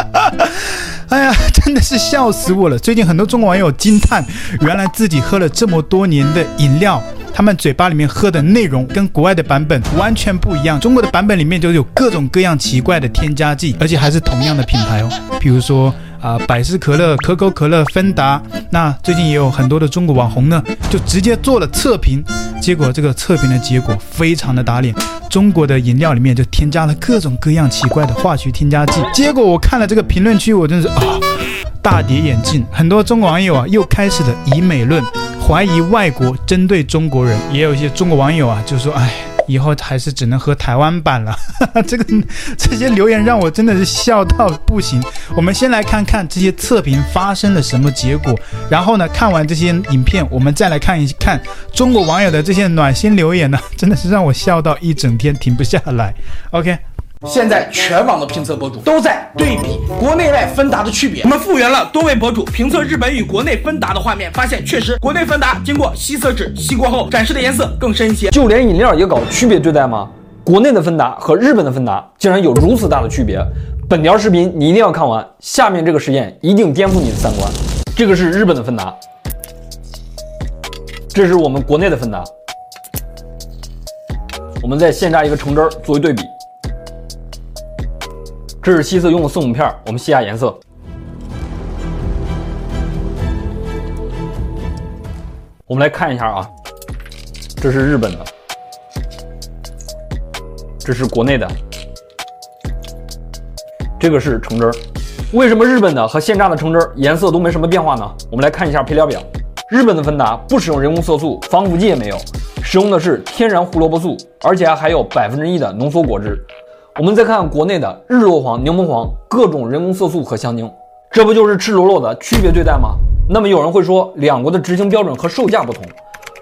哎呀，真的是笑死我了！最近很多中国网友惊叹，原来自己喝了这么多年的饮料，他们嘴巴里面喝的内容跟国外的版本完全不一样。中国的版本里面就有各种各样奇怪的添加剂，而且还是同样的品牌哦，比如说。啊，百事可乐、可口可乐、芬达，那最近也有很多的中国网红呢，就直接做了测评，结果这个测评的结果非常的打脸，中国的饮料里面就添加了各种各样奇怪的化学添加剂，结果我看了这个评论区，我真是啊，大跌眼镜，很多中国网友啊又开始了以美论，怀疑外国针对中国人，也有一些中国网友啊就说，哎。以后还是只能喝台湾版了，这个 这些留言让我真的是笑到不行。我们先来看看这些测评发生了什么结果，然后呢，看完这些影片，我们再来看一看中国网友的这些暖心留言呢，真的是让我笑到一整天停不下来。OK。现在全网的评测博主都在对比国内外芬达的区别。我们复原了多位博主评测日本与国内芬达的画面，发现确实国内芬达经过吸色纸吸过后，展示的颜色更深一些。就连饮料也搞区别对待吗？国内的芬达和日本的芬达竟然有如此大的区别？本条视频你一定要看完，下面这个实验一定颠覆你的三观。这个是日本的芬达，这是我们国内的芬达。我们再现榨一个橙汁儿作为对比。这是吸色用的色母片，我们吸下颜色。我们来看一下啊，这是日本的，这是国内的，这个是橙汁儿。为什么日本的和现榨的橙汁儿颜色都没什么变化呢？我们来看一下配料表，日本的芬达不使用人工色素，防腐剂也没有，使用的是天然胡萝卜素，而且还有百分之一的浓缩果汁。我们再看国内的日落黄、柠檬黄，各种人工色素和香精，这不就是赤裸裸的区别对待吗？那么有人会说，两国的执行标准和售价不同，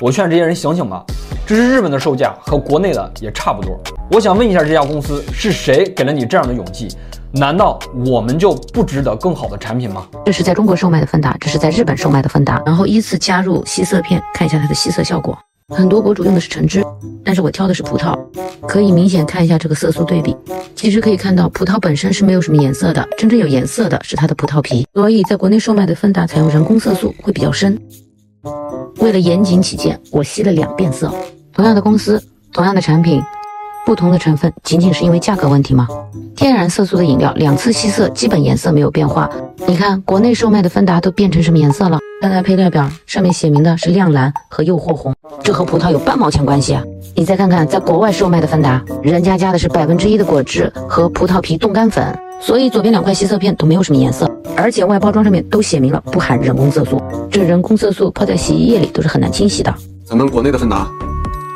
我劝这些人醒醒吧，这是日本的售价和国内的也差不多。我想问一下这家公司是谁给了你这样的勇气？难道我们就不值得更好的产品吗？这是在中国售卖的芬达，这是在日本售卖的芬达，然后依次加入吸色片，看一下它的吸色效果。很多博主用的是橙汁，但是我挑的是葡萄，可以明显看一下这个色素对比。其实可以看到，葡萄本身是没有什么颜色的，真正有颜色的是它的葡萄皮。所以在国内售卖的芬达采用人工色素会比较深。为了严谨起见，我吸了两遍色。同样的公司，同样的产品。不同的成分仅仅是因为价格问题吗？天然色素的饮料两次吸色，基本颜色没有变化。你看国内售卖的芬达都变成什么颜色了？看看配料表，上面写明的是亮蓝和诱惑红，这和葡萄有半毛钱关系啊！你再看看在国外售卖的芬达，人家加的是百分之一的果汁和葡萄皮冻干粉，所以左边两块吸色片都没有什么颜色，而且外包装上面都写明了不含人工色素。这人工色素泡在洗衣液里都是很难清洗的。咱们国内的芬达，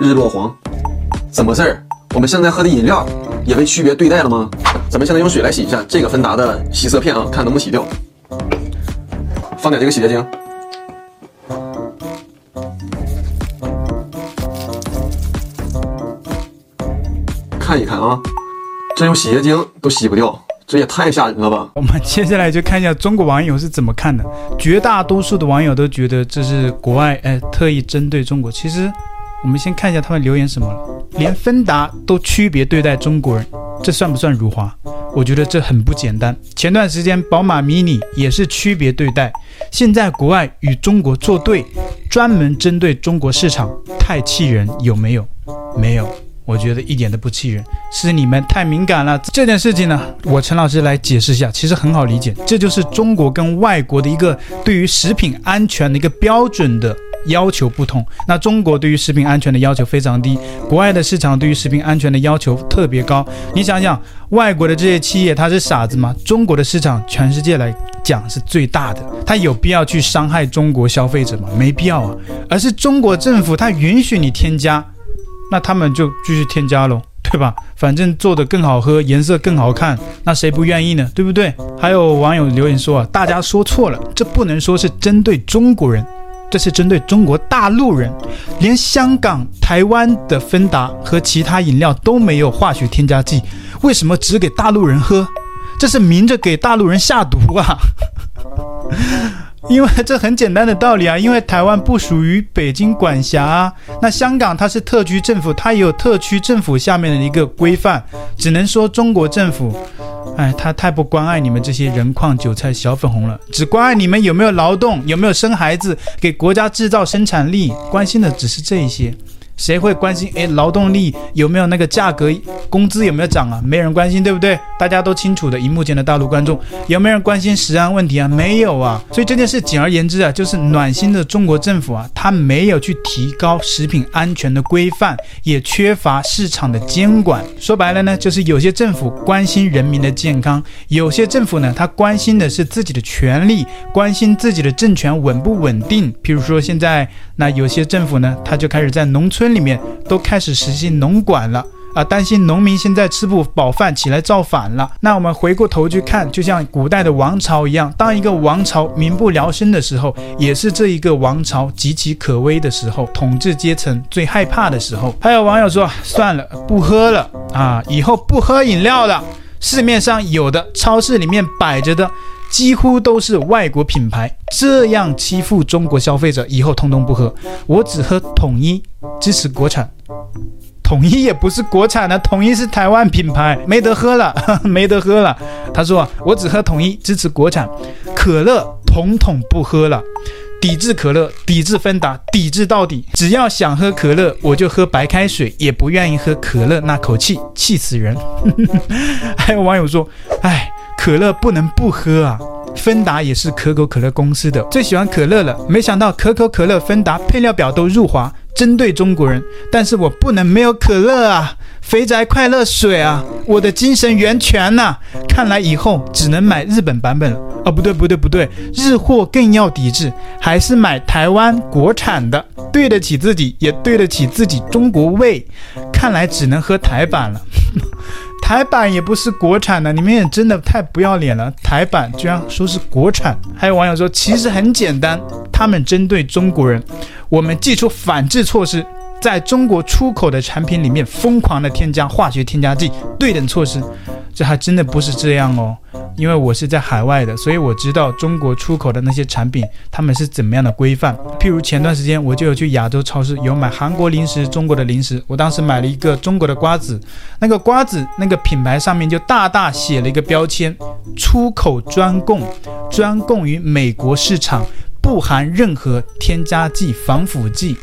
日落黄，怎么事儿？我们现在喝的饮料也被区别对待了吗？咱们现在用水来洗一下这个芬达的吸色片啊，看能不能洗掉。放点这个洗洁精，看一看啊，这用洗洁精都洗不掉，这也太吓人了吧！我们接下来就看一下中国网友是怎么看的。绝大多数的网友都觉得这是国外哎特意针对中国。其实。我们先看一下他们留言什么了，连芬达都区别对待中国人，这算不算辱华？我觉得这很不简单。前段时间宝马 Mini 也是区别对待，现在国外与中国作对，专门针对中国市场，太气人，有没有？没有，我觉得一点都不气人，是你们太敏感了。这件事情呢，我陈老师来解释一下，其实很好理解，这就是中国跟外国的一个对于食品安全的一个标准的。要求不同，那中国对于食品安全的要求非常低，国外的市场对于食品安全的要求特别高。你想想，外国的这些企业，他是傻子吗？中国的市场，全世界来讲是最大的，他有必要去伤害中国消费者吗？没必要啊。而是中国政府他允许你添加，那他们就继续添加喽，对吧？反正做得更好喝，颜色更好看，那谁不愿意呢？对不对？还有网友留言说啊，大家说错了，这不能说是针对中国人。这是针对中国大陆人，连香港、台湾的芬达和其他饮料都没有化学添加剂，为什么只给大陆人喝？这是明着给大陆人下毒啊！因为这很简单的道理啊，因为台湾不属于北京管辖啊。那香港它是特区政府，它也有特区政府下面的一个规范，只能说中国政府，哎，他太不关爱你们这些人矿韭菜小粉红了，只关爱你们有没有劳动，有没有生孩子，给国家制造生产力，关心的只是这一些。谁会关心？哎，劳动力有没有那个价格？工资有没有涨啊？没人关心，对不对？大家都清楚的。荧幕前的大陆观众，有没有人关心食安问题啊？没有啊。所以这件事，简而言之啊，就是暖心的中国政府啊，他没有去提高食品安全的规范，也缺乏市场的监管。说白了呢，就是有些政府关心人民的健康，有些政府呢，他关心的是自己的权利，关心自己的政权稳不稳定。譬如说现在。那有些政府呢，他就开始在农村村里面都开始实行农管了啊，担心农民现在吃不饱饭，起来造反了。那我们回过头去看，就像古代的王朝一样，当一个王朝民不聊生的时候，也是这一个王朝岌岌可危的时候，统治阶层最害怕的时候。还有网友说，算了，不喝了啊，以后不喝饮料了。市面上有的，超市里面摆着的。几乎都是外国品牌，这样欺负中国消费者，以后通通不喝。我只喝统一，支持国产。统一也不是国产的，统一是台湾品牌，没得喝了，呵 呵没得喝了。他说：“我只喝统一，支持国产。可乐统统不喝了，抵制可乐，抵制芬达，抵制到底。只要想喝可乐，我就喝白开水，也不愿意喝可乐那口气，气死人。”还有网友说：“哎。”可乐不能不喝啊！芬达也是可口可乐公司的，最喜欢可乐了。没想到可口可乐、芬达配料表都入华，针对中国人。但是我不能没有可乐啊！肥宅快乐水啊，我的精神源泉呐、看来以后只能买日本版本了。哦，不对不对不对，日货更要抵制，还是买台湾国产的，对得起自己，也对得起自己中国胃。看来只能喝台版了。台版也不是国产的，你们也真的太不要脸了。台版居然说是国产，还有网友说，其实很简单，他们针对中国人，我们祭出反制措施，在中国出口的产品里面疯狂的添加化学添加剂，对等措施。这还真的不是这样哦，因为我是在海外的，所以我知道中国出口的那些产品，他们是怎么样的规范。譬如前段时间我就有去亚洲超市，有买韩国零食、中国的零食。我当时买了一个中国的瓜子，那个瓜子那个品牌上面就大大写了一个标签：出口专供，专供于美国市场，不含任何添加剂、防腐剂。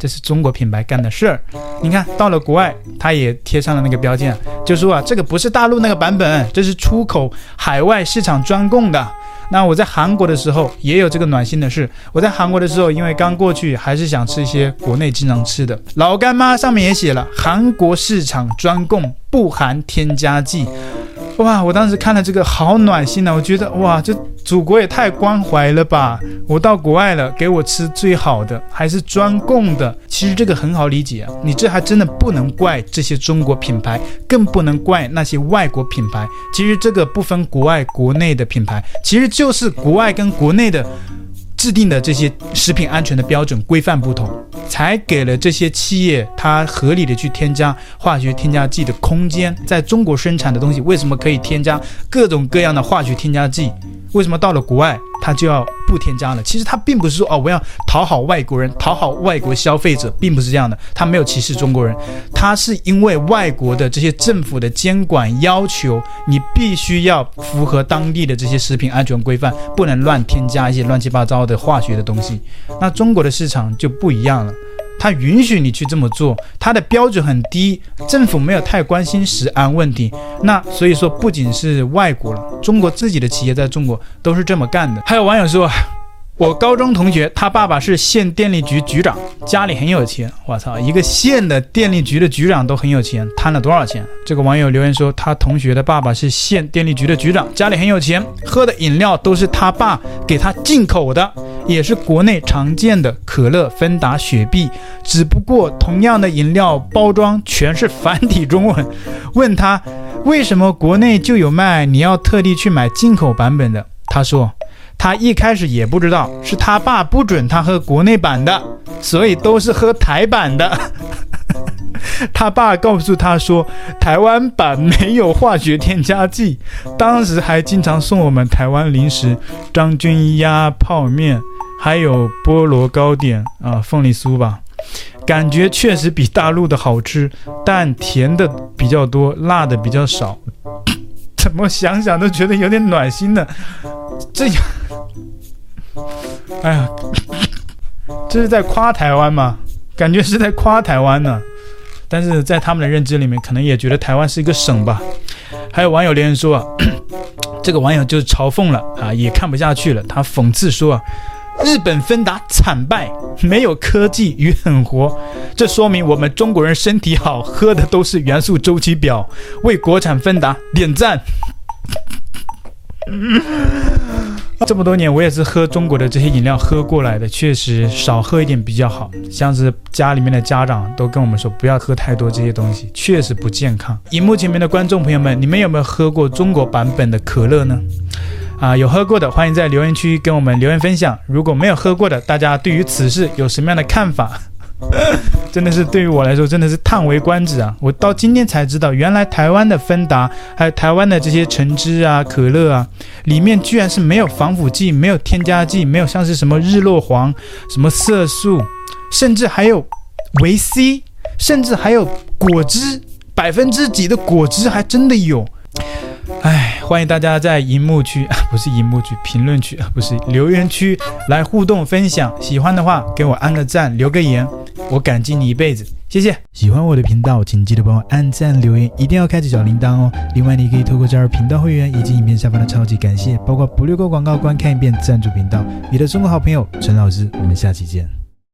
这是中国品牌干的事儿，你看到了国外，他也贴上了那个标签，就说啊，这个不是大陆那个版本，这是出口海外市场专供的。那我在韩国的时候也有这个暖心的事，我在韩国的时候，因为刚过去，还是想吃一些国内经常吃的，老干妈上面也写了，韩国市场专供，不含添加剂。哇！我当时看了这个好暖心呐，我觉得哇，这祖国也太关怀了吧！我到国外了，给我吃最好的，还是专供的。其实这个很好理解啊，你这还真的不能怪这些中国品牌，更不能怪那些外国品牌。其实这个不分国外国内的品牌，其实就是国外跟国内的。制定的这些食品安全的标准规范不同，才给了这些企业它合理的去添加化学添加剂的空间。在中国生产的东西，为什么可以添加各种各样的化学添加剂？为什么到了国外它就要不添加了？其实它并不是说哦，我要讨好外国人，讨好外国消费者，并不是这样的。它没有歧视中国人，它是因为外国的这些政府的监管要求，你必须要符合当地的这些食品安全规范，不能乱添加一些乱七八糟的化学的东西。那中国的市场就不一样了。他允许你去这么做，他的标准很低，政府没有太关心食安问题。那所以说，不仅是外国了，中国自己的企业在中国都是这么干的。还有网友说，我高中同学他爸爸是县电力局局长，家里很有钱。我操，一个县的电力局的局长都很有钱，贪了多少钱？这个网友留言说，他同学的爸爸是县电力局的局长，家里很有钱，喝的饮料都是他爸给他进口的。也是国内常见的可乐、芬达、雪碧，只不过同样的饮料包装全是繁体中文。问他为什么国内就有卖，你要特地去买进口版本的？他说他一开始也不知道，是他爸不准他喝国内版的，所以都是喝台版的。他爸告诉他说，台湾版没有化学添加剂，当时还经常送我们台湾零食，张君鸭泡面，还有菠萝糕点啊，凤梨酥吧，感觉确实比大陆的好吃，但甜的比较多，辣的比较少，怎么想想都觉得有点暖心呢，这，哎呀，这是在夸台湾吗？感觉是在夸台湾呢，但是在他们的认知里面，可能也觉得台湾是一个省吧。还有网友留言说啊，这个网友就是嘲讽了啊，也看不下去了。他讽刺说啊，日本芬达惨败，没有科技与狠活，这说明我们中国人身体好，喝的都是元素周期表，为国产芬达点赞。这么多年，我也是喝中国的这些饮料喝过来的，确实少喝一点比较好。像是家里面的家长都跟我们说，不要喝太多这些东西，确实不健康。荧幕前面的观众朋友们，你们有没有喝过中国版本的可乐呢？啊，有喝过的，欢迎在留言区跟我们留言分享。如果没有喝过的，大家对于此事有什么样的看法？真的是对于我来说，真的是叹为观止啊！我到今天才知道，原来台湾的芬达，还有台湾的这些橙汁啊、可乐啊，里面居然是没有防腐剂、没有添加剂、没有像是什么日落黄、什么色素，甚至还有维 C，甚至还有果汁，百分之几的果汁还真的有。哎，欢迎大家在荧幕区 啊，不是荧幕区，评论区啊，不是留言区来互动分享。喜欢的话，给我按个赞，留个言，我感激你一辈子，谢谢。喜欢我的频道，请记得帮我按赞、留言，一定要开启小铃铛哦。另外，你可以透过加入频道会员以及影片下方的超级感谢，包括不略过广告、观看一遍赞助频道。你的中国好朋友陈老师，我们下期见。